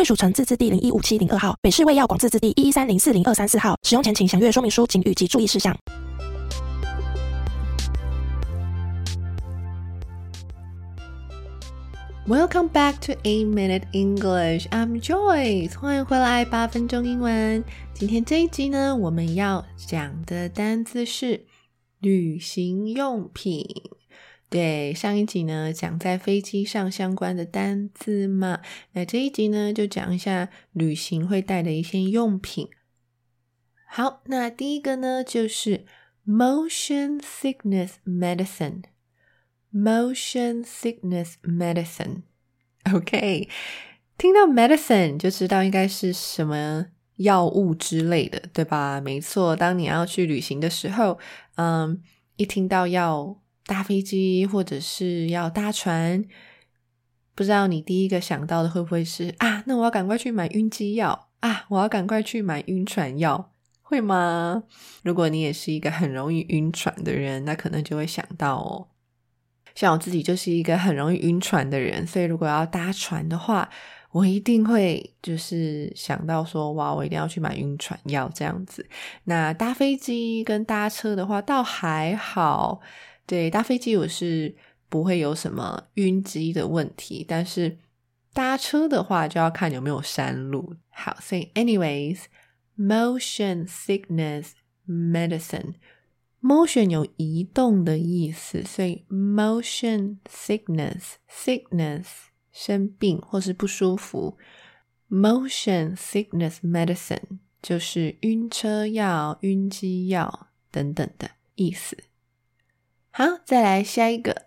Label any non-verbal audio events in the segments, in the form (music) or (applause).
贵属城自治地零一五七零二号，北市卫药广自治地一一三零四零二三四号。使用前请详阅说明书、请及注意事项。Welcome back to A Minute English. I'm Joyce. 欢迎回来八分钟英文。今天这一集呢，我们要讲的单词是旅行用品。对，上一集呢讲在飞机上相关的单字嘛，那这一集呢就讲一下旅行会带的一些用品。好，那第一个呢就是 motion sickness medicine。Motion sickness medicine. (laughs) OK，听到 medicine 就知道应该是什么药物之类的，对吧？没错，当你要去旅行的时候，嗯，一听到要搭飞机或者是要搭船，不知道你第一个想到的会不会是啊？那我要赶快去买晕机药啊！我要赶快去买晕船药，会吗？如果你也是一个很容易晕船的人，那可能就会想到哦。像我自己就是一个很容易晕船的人，所以如果要搭船的话，我一定会就是想到说，哇，我一定要去买晕船药这样子。那搭飞机跟搭车的话，倒还好。对，搭飞机我是不会有什么晕机的问题，但是搭车的话就要看有没有山路。好，所以 anyways，motion sickness medicine。Motion 有移动的意思，所以 motion sickness sickness 生病或是不舒服，motion sickness medicine 就是晕车药、晕机药等等的意思。好，再来下一个，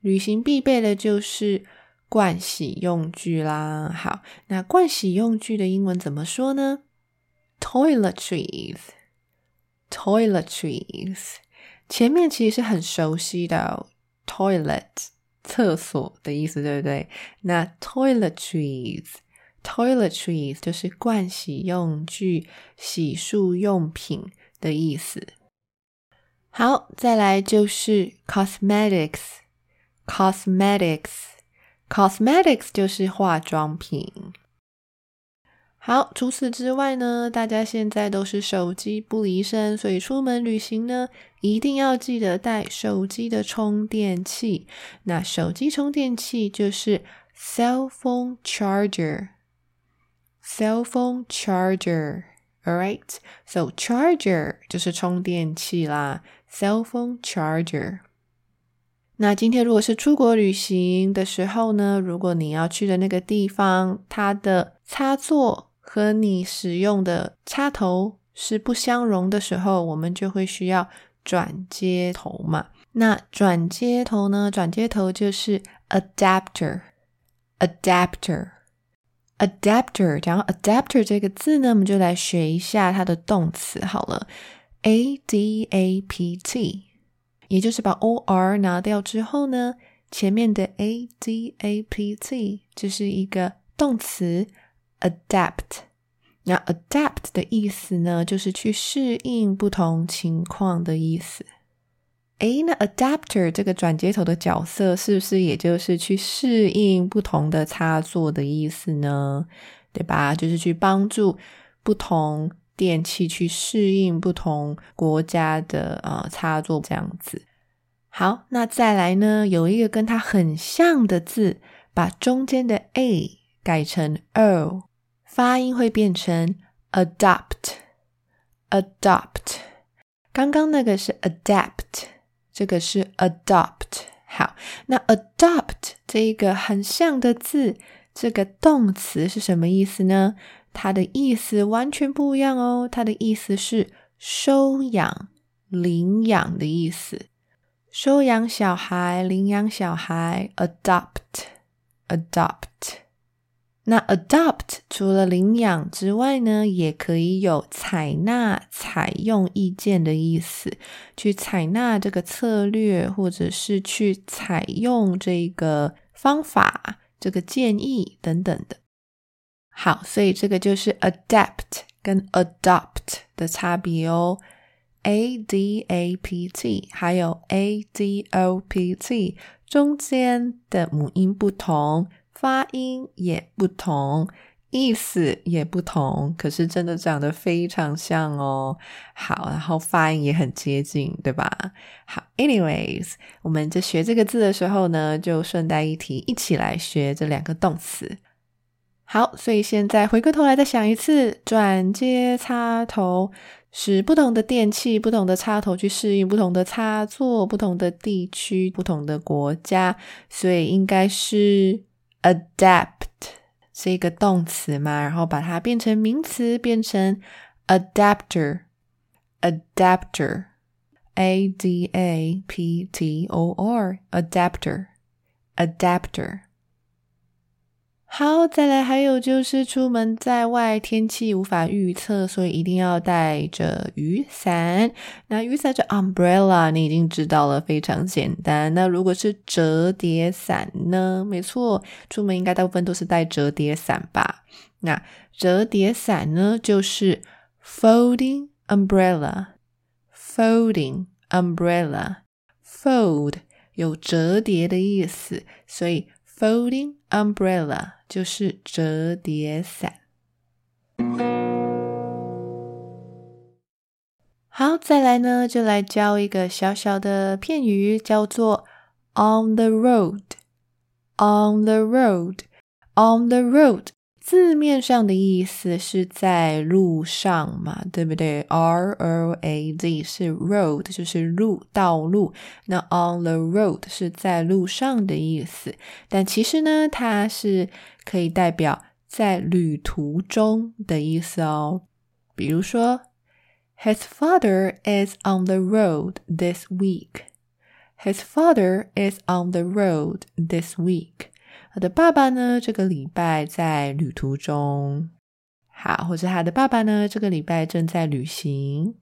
旅行必备的就是盥洗用具啦。好，那盥洗用具的英文怎么说呢？Toiletries。Toiletries，前面其实是很熟悉的 toilet 厕所的意思，对不对？那 toiletries，toiletries 就是盥洗用具、洗漱用品的意思。好，再来就是 cosmetics，cosmetics，cosmetics 就是化妆品。好，除此之外呢，大家现在都是手机不离身，所以出门旅行呢，一定要记得带手机的充电器。那手机充电器就是 cell phone charger，cell phone charger，all right，so charger 就是充电器啦，cell phone charger。那今天如果是出国旅行的时候呢，如果你要去的那个地方，它的插座。和你使用的插头是不相容的时候，我们就会需要转接头嘛。那转接头呢？转接头就是 adapter，adapter，adapter。讲到 adapter 这个字呢，我们就来学一下它的动词好了，adapt，也就是把 or 拿掉之后呢，前面的 adapt 就是一个动词。adapt，那 adapt 的意思呢，就是去适应不同情况的意思。诶，那 adapter 这个转接头的角色，是不是也就是去适应不同的插座的意思呢？对吧？就是去帮助不同电器去适应不同国家的呃插座这样子。好，那再来呢，有一个跟它很像的字，把中间的 a 改成 o。发音会变成 adopt，adopt。刚刚那个是 adapt，这个是 adopt。好，那 adopt 这一个很像的字，这个动词是什么意思呢？它的意思完全不一样哦。它的意思是收养、领养的意思，收养小孩、领养小孩，adopt，adopt。那 adopt 除了领养之外呢，也可以有采纳、采用意见的意思，去采纳这个策略，或者是去采用这个方法、这个建议等等的。好，所以这个就是 adapt 跟 adopt 的差别哦。a d a p t 还有 a d o p t 中间的母音不同。发音也不同，意思也不同，可是真的长得非常像哦。好，然后发音也很接近，对吧？好，anyways，我们在学这个字的时候呢，就顺带一提，一起来学这两个动词。好，所以现在回过头来再想一次，转接插头使不同的电器、不同的插头去适应不同的插座、不同的地区、不同的国家，所以应该是。adapt 是一个动词嘛，然后把它变成名词，变成 adapter，adapter，a d a p t o r，adapter，adapter。好，再来，还有就是出门在外，天气无法预测，所以一定要带着雨伞。那雨伞这 umbrella 你已经知道了，非常简单。那如果是折叠伞呢？没错，出门应该大部分都是带折叠伞吧？那折叠伞呢，就是 folding umbrella，folding umbrella，fold 有折叠的意思，所以 folding umbrella。就是折叠伞。好，再来呢，就来教一个小小的片语，叫做 on the road。on the road，on the road，字面上的意思是在路上嘛，对不对？R O A D 是 road，就是路道路。那 on the road 是在路上的意思，但其实呢，它是可以代表在旅途中的意思哦。比如说，His father is on the road this week. His father is on the road this week. 他的爸爸呢，这个礼拜在旅途中。好，或者他的爸爸呢，这个礼拜正在旅行。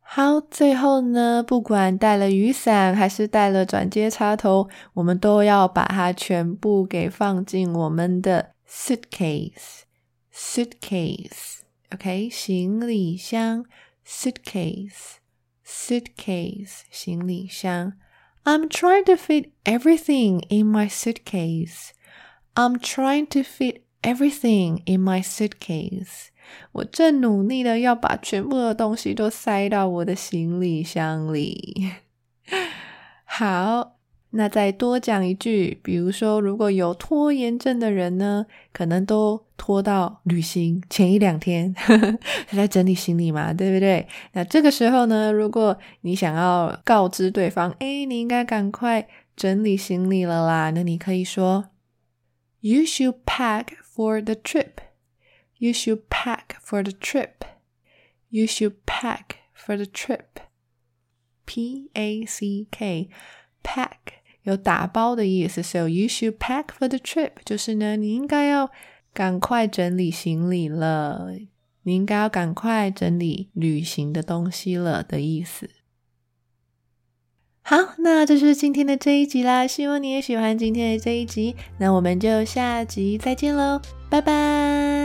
好，最后呢，不管带了雨伞还是带了转接插头，我们都要把它全部给放进我们的 suitcase，suitcase，OK，行李箱，suitcase，suitcase，行李箱。I'm trying to fit everything in my suitcase. I'm trying to fit everything in my suitcase. 我正努力的要把全部的东西都塞到我的行李箱里。好， (laughs) 那再多讲一句，比如说，如果有拖延症的人呢，可能都拖到旅行前一两天，他在整理行李嘛，对不对？那这个时候呢，如果你想要告知对方，哎，你应该赶快整理行李了啦，那你可以说，You should pack for the trip. You should pack for the trip. You should pack for the trip. P A C K pack 有打包的意思，so you should pack for the trip 就是呢，你应该要赶快整理行李了，你应该要赶快整理旅行的东西了的意思。好，那这是今天的这一集啦，希望你也喜欢今天的这一集，那我们就下集再见喽，拜拜。